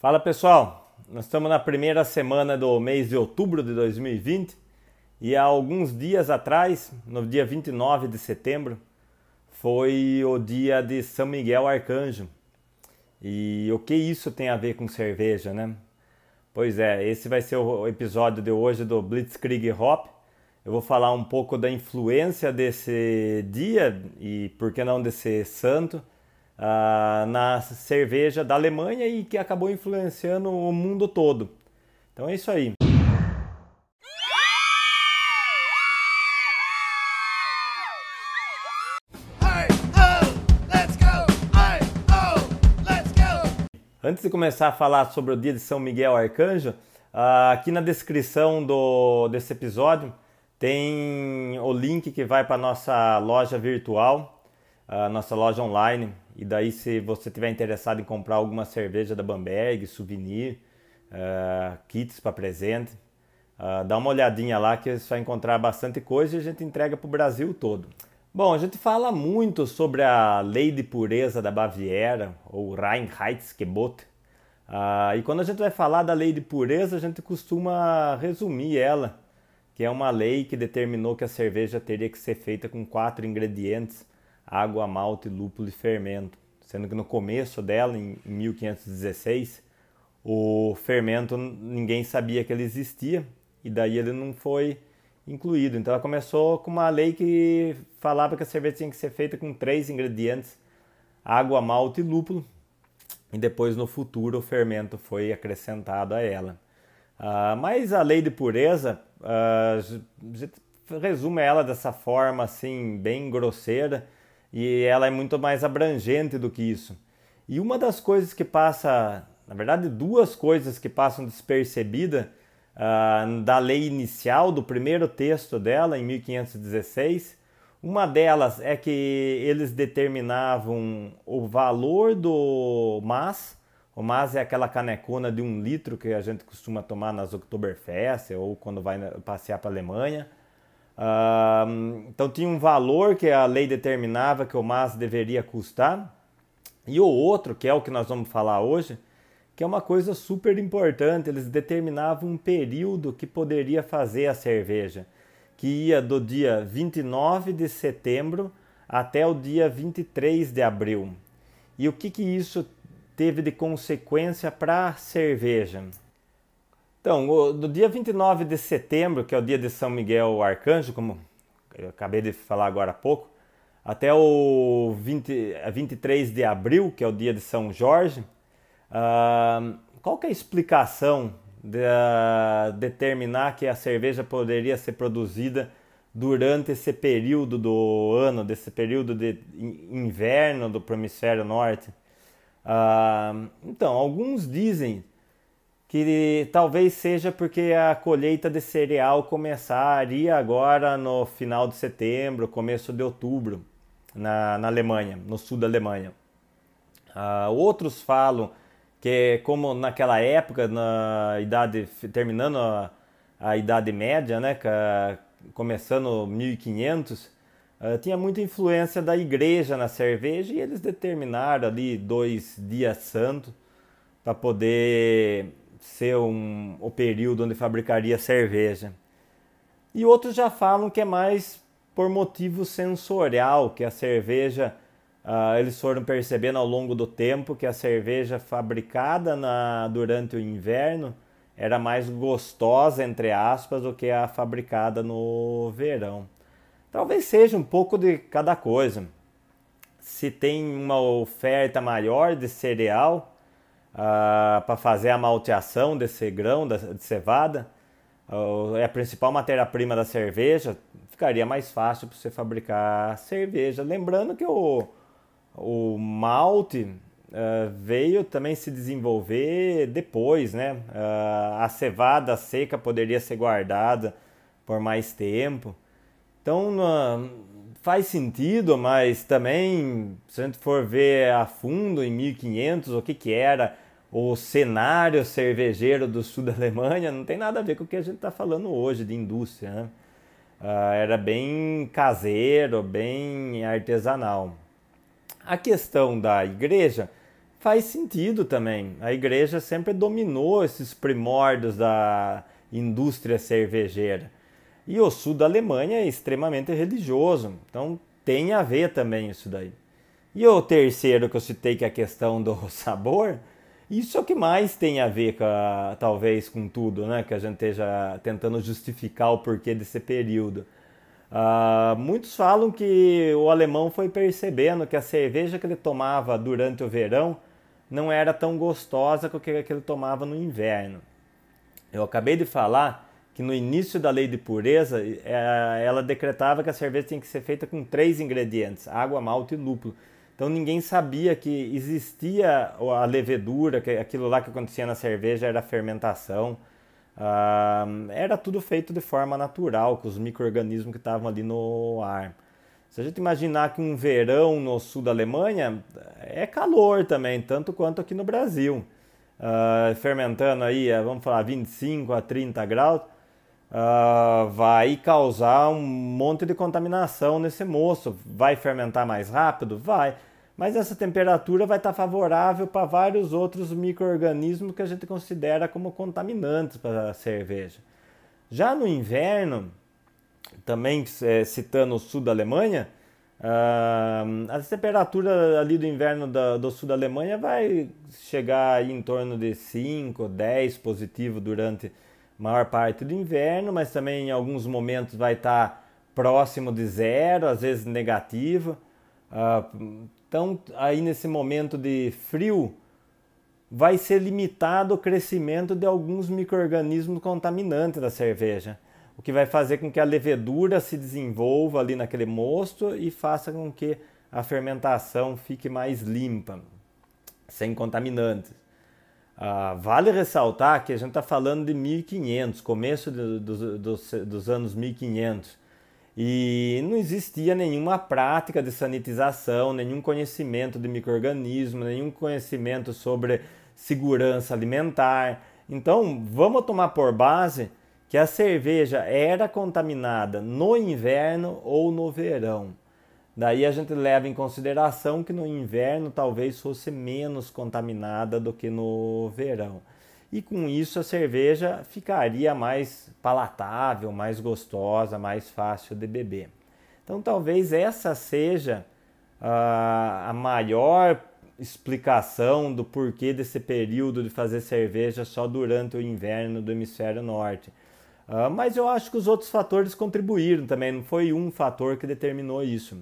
Fala pessoal, nós estamos na primeira semana do mês de outubro de 2020 e há alguns dias atrás, no dia 29 de setembro, foi o dia de São Miguel Arcanjo. E o que isso tem a ver com cerveja, né? Pois é, esse vai ser o episódio de hoje do Blitzkrieg Hop. Eu vou falar um pouco da influência desse dia e por que não desse santo uh, na cerveja da Alemanha e que acabou influenciando o mundo todo. Então é isso aí. Antes de começar a falar sobre o dia de São Miguel Arcanjo, uh, aqui na descrição do, desse episódio tem o link que vai para a nossa loja virtual, a nossa loja online, e daí, se você tiver interessado em comprar alguma cerveja da Bamberg, souvenir, uh, kits para presente, uh, dá uma olhadinha lá que você vai encontrar bastante coisa e a gente entrega para o Brasil todo. Bom, a gente fala muito sobre a lei de pureza da Baviera, ou Reinheitsgebot. Uh, e quando a gente vai falar da lei de pureza, a gente costuma resumir ela, que é uma lei que determinou que a cerveja teria que ser feita com quatro ingredientes água, malte, lúpulo e fermento. Sendo que no começo dela, em 1516, o fermento ninguém sabia que ele existia e daí ele não foi incluído. Então ela começou com uma lei que falava que a cerveja tinha que ser feita com três ingredientes: água, malte e lúpulo. E depois no futuro o fermento foi acrescentado a ela. Uh, mas a lei de pureza, uh, resume ela dessa forma assim bem grosseira e ela é muito mais abrangente do que isso. E uma das coisas que passa, na verdade, duas coisas que passam despercebida uh, da lei inicial, do primeiro texto dela, em 1516, uma delas é que eles determinavam o valor do mas. O mas é aquela canecona de um litro que a gente costuma tomar nas Oktoberfest ou quando vai passear para a Alemanha. Uh, então tinha um valor que a lei determinava que o MAS deveria custar, e o outro, que é o que nós vamos falar hoje, que é uma coisa super importante, eles determinavam um período que poderia fazer a cerveja, que ia do dia 29 de setembro até o dia 23 de abril. E o que, que isso teve de consequência para a cerveja? Então, do dia 29 de setembro, que é o dia de São Miguel Arcanjo, como eu acabei de falar agora há pouco, até o 20, 23 de abril, que é o dia de São Jorge, uh, qual que é a explicação de uh, determinar que a cerveja poderia ser produzida durante esse período do ano, desse período de inverno do hemisfério norte? Uh, então, alguns dizem que talvez seja porque a colheita de cereal começaria agora no final de setembro, começo de outubro, na, na Alemanha, no sul da Alemanha. Uh, outros falam que, como naquela época, na idade, terminando a, a Idade Média, né, começando 1500, uh, ah, tinha muita influência da igreja na cerveja e eles determinaram ali dois dias santos para poder ser um, o período onde fabricaria cerveja. E outros já falam que é mais por motivo sensorial, que a cerveja, uh, eles foram percebendo ao longo do tempo que a cerveja fabricada na, durante o inverno era mais gostosa, entre aspas, do que a fabricada no verão. Talvez seja um pouco de cada coisa. Se tem uma oferta maior de cereal, para fazer a malteação desse grão de cevada. Uh, é a principal matéria-prima da cerveja, ficaria mais fácil para você fabricar cerveja. Lembrando que o, o malte uh, veio também se desenvolver depois, né? Uh, a cevada seca poderia ser guardada por mais tempo. Então, faz sentido, mas também, se a gente for ver a fundo em 1500, o que, que era o cenário cervejeiro do sul da Alemanha, não tem nada a ver com o que a gente está falando hoje de indústria. Né? Uh, era bem caseiro, bem artesanal. A questão da igreja faz sentido também. A igreja sempre dominou esses primórdios da indústria cervejeira. E o sul da Alemanha é extremamente religioso, então tem a ver também isso daí. E o terceiro que eu citei, que é a questão do sabor, isso é o que mais tem a ver, com a, talvez, com tudo, né? Que a gente esteja tentando justificar o porquê desse período. Uh, muitos falam que o alemão foi percebendo que a cerveja que ele tomava durante o verão não era tão gostosa quanto a que ele tomava no inverno. Eu acabei de falar que no início da lei de pureza é, ela decretava que a cerveja tinha que ser feita com três ingredientes: água, malte e lúpulo. Então ninguém sabia que existia a levedura, que aquilo lá que acontecia na cerveja era fermentação. Uh, era tudo feito de forma natural, com os micro-organismos que estavam ali no ar. Se a gente imaginar que um verão no sul da Alemanha é calor também, tanto quanto aqui no Brasil. Uh, fermentando aí, eh, vamos falar, 25 a 30 graus, uh, vai causar um monte de contaminação nesse moço. Vai fermentar mais rápido? Vai mas essa temperatura vai estar favorável para vários outros micro-organismos que a gente considera como contaminantes para a cerveja. Já no inverno, também é, citando o sul da Alemanha, a temperatura ali do inverno do sul da Alemanha vai chegar em torno de 5, 10 positivo durante a maior parte do inverno, mas também em alguns momentos vai estar próximo de zero, às vezes negativo. Uh, então, aí nesse momento de frio, vai ser limitado o crescimento de alguns micro-organismos contaminantes da cerveja, o que vai fazer com que a levedura se desenvolva ali naquele mosto e faça com que a fermentação fique mais limpa, sem contaminantes. Ah, vale ressaltar que a gente está falando de 1500, começo de, dos, dos, dos anos 1500 e não existia nenhuma prática de sanitização, nenhum conhecimento de microorganismo, nenhum conhecimento sobre segurança alimentar. Então, vamos tomar por base que a cerveja era contaminada no inverno ou no verão. Daí a gente leva em consideração que no inverno talvez fosse menos contaminada do que no verão e com isso a cerveja ficaria mais palatável, mais gostosa, mais fácil de beber. Então talvez essa seja uh, a maior explicação do porquê desse período de fazer cerveja só durante o inverno do hemisfério norte. Uh, mas eu acho que os outros fatores contribuíram também, não foi um fator que determinou isso.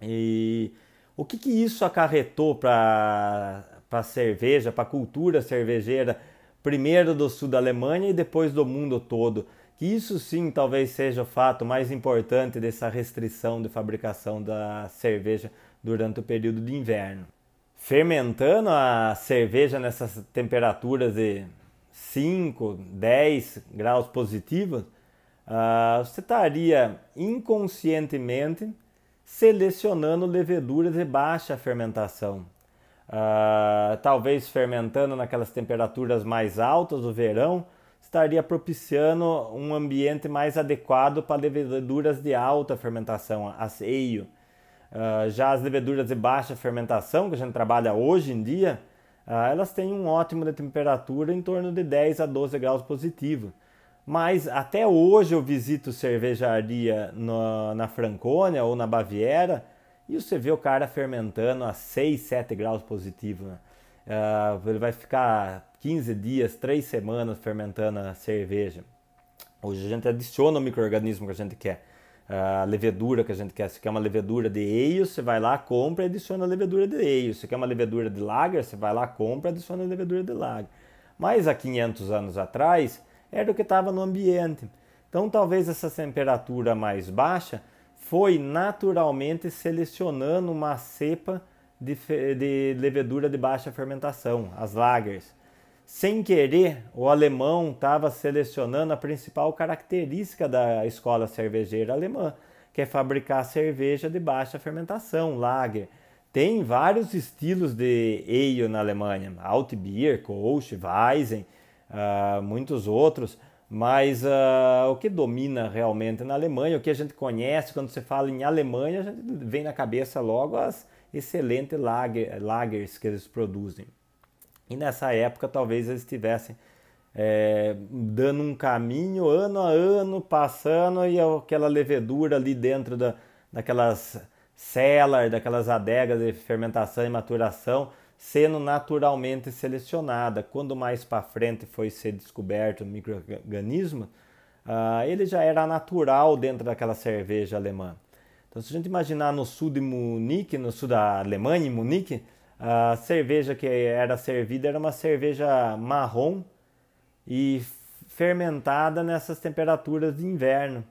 E o que, que isso acarretou para a cerveja, para a cultura cervejeira primeiro do sul da Alemanha e depois do mundo todo. Que isso sim talvez seja o fato mais importante dessa restrição de fabricação da cerveja durante o período de inverno. Fermentando a cerveja nessas temperaturas de 5, 10 graus positivos, uh, você estaria inconscientemente selecionando leveduras de baixa fermentação uh, talvez fermentando naquelas temperaturas mais altas do verão, estaria propiciando um ambiente mais adequado para leveduras de alta fermentação, aceio. Uh, já as leveduras de baixa fermentação, que a gente trabalha hoje em dia, uh, elas têm um ótimo de temperatura em torno de 10 a 12 graus positivo. Mas até hoje eu visito cervejaria na Franconia ou na Baviera e você vê o cara fermentando a 6, 7 graus positivo. Né? Uh, ele vai ficar 15 dias, 3 semanas fermentando a cerveja. Hoje a gente adiciona o microorganismo que a gente quer. A levedura que a gente quer. Se quer uma levedura de eio, você vai lá, compra e adiciona a levedura de eio. Se quer uma levedura de lager, você vai lá, compra e adiciona a levedura de lager. Mas há 500 anos atrás, era o que estava no ambiente. Então talvez essa temperatura mais baixa foi naturalmente selecionando uma cepa de, de levedura de baixa fermentação, as lagers. Sem querer, o alemão estava selecionando a principal característica da escola cervejeira alemã, que é fabricar cerveja de baixa fermentação, lager. Tem vários estilos de ale na Alemanha, Altbier, Kolsch, Weizen, uh, muitos outros. Mas uh, o que domina realmente na Alemanha, o que a gente conhece quando você fala em Alemanha, a gente vem na cabeça logo as excelentes lager, lagers que eles produzem. E nessa época talvez eles estivessem é, dando um caminho ano a ano, passando e aquela levedura ali dentro da, daquelas cellar, daquelas adegas de fermentação e maturação, sendo naturalmente selecionada. Quando mais para frente foi ser descoberto o microorganismo, uh, ele já era natural dentro daquela cerveja alemã. Então, se a gente imaginar no sul de Munique, no sul da Alemanha, em Munique, a cerveja que era servida era uma cerveja marrom e fermentada nessas temperaturas de inverno.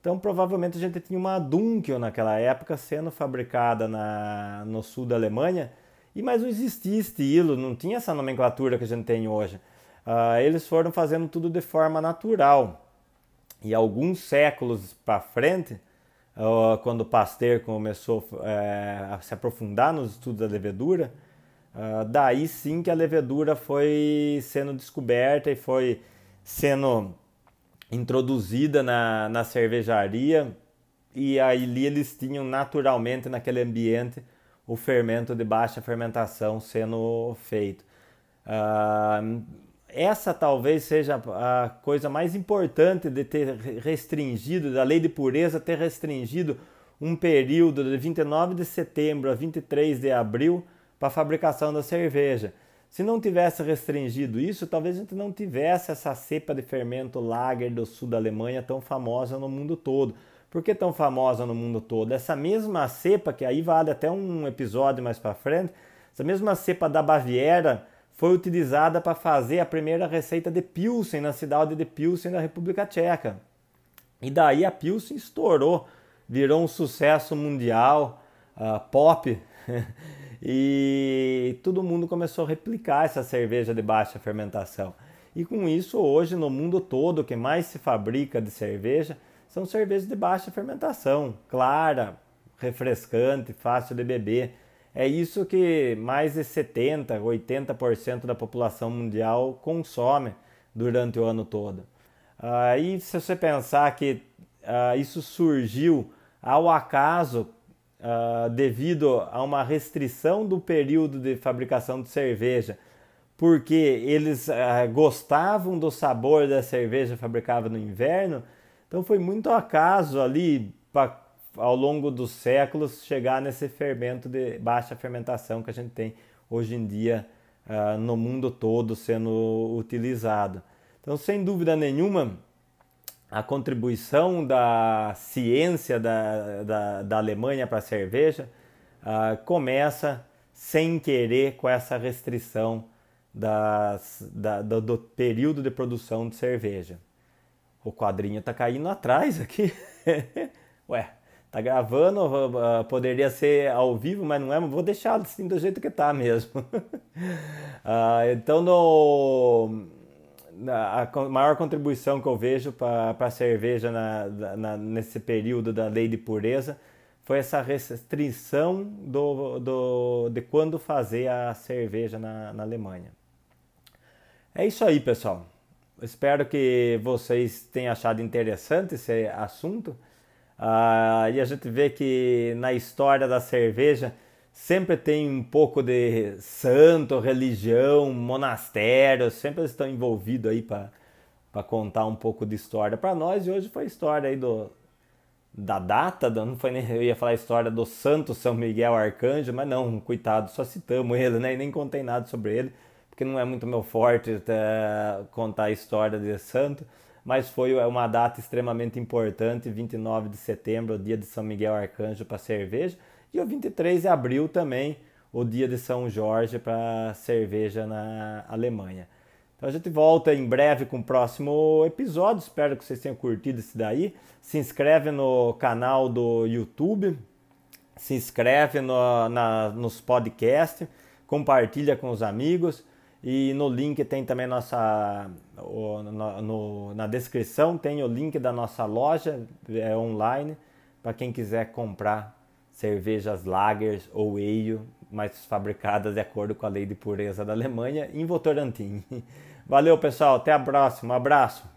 Então, provavelmente a gente tinha uma Dunkel naquela época sendo fabricada na, no sul da Alemanha, e mas não existia estilo, não tinha essa nomenclatura que a gente tem hoje. Uh, eles foram fazendo tudo de forma natural. E alguns séculos para frente, uh, quando Pasteur começou uh, a se aprofundar nos estudos da levedura, uh, daí sim que a levedura foi sendo descoberta e foi sendo introduzida na, na cervejaria e ali eles tinham naturalmente naquele ambiente o fermento de baixa fermentação sendo feito. Uh, essa talvez seja a coisa mais importante de ter restringido, da lei de pureza ter restringido um período de 29 de setembro a 23 de abril para a fabricação da cerveja. Se não tivesse restringido isso, talvez a gente não tivesse essa cepa de fermento lager do sul da Alemanha tão famosa no mundo todo. Por que tão famosa no mundo todo? Essa mesma cepa, que aí vale até um episódio mais para frente, essa mesma cepa da Baviera foi utilizada para fazer a primeira receita de Pilsen na cidade de Pilsen, na República Tcheca. E daí a Pilsen estourou, virou um sucesso mundial, uh, pop, e todo mundo começou a replicar essa cerveja de baixa fermentação. E com isso, hoje no mundo todo, o que mais se fabrica de cerveja são cervejas de baixa fermentação, clara, refrescante, fácil de beber. É isso que mais de 70, 80% da população mundial consome durante o ano todo. Aí, se você pensar que uh, isso surgiu ao acaso uh, devido a uma restrição do período de fabricação de cerveja, porque eles gostavam do sabor da cerveja fabricada no inverno, então foi muito acaso ali para ao longo dos séculos chegar nesse fermento de baixa fermentação que a gente tem hoje em dia uh, no mundo todo sendo utilizado. Então, sem dúvida nenhuma, a contribuição da ciência da, da, da Alemanha para a cerveja uh, começa sem querer com essa restrição das, da, do, do período de produção de cerveja. O quadrinho está caindo atrás aqui. Ué, tá gravando, uh, poderia ser ao vivo, mas não é, vou deixar assim do jeito que tá mesmo. uh, então, no, a maior contribuição que eu vejo para a cerveja na, na, nesse período da lei de pureza foi essa restrição do, do, de quando fazer a cerveja na, na Alemanha. É isso aí, pessoal. Espero que vocês tenham achado interessante esse assunto. Ah, e a gente vê que na história da cerveja sempre tem um pouco de santo, religião, monastério, sempre estão envolvidos aí para contar um pouco de história para nós. E hoje foi história aí do, da data, não foi nem eu ia falar a história do santo São Miguel Arcanjo, mas não, coitado, só citamos ele, né? E nem contei nada sobre ele, porque não é muito meu forte contar a história de santo mas foi uma data extremamente importante, 29 de setembro, o dia de São Miguel Arcanjo para cerveja, e o 23 de abril também, o dia de São Jorge para cerveja na Alemanha. Então a gente volta em breve com o próximo episódio, espero que vocês tenham curtido esse daí. Se inscreve no canal do YouTube, se inscreve no, na, nos podcasts, compartilha com os amigos. E no link tem também nossa. No, no, na descrição tem o link da nossa loja é online para quem quiser comprar cervejas lagers ou ale, mas fabricadas de acordo com a lei de pureza da Alemanha, em Votorantim. Valeu, pessoal. Até a próxima. Um abraço.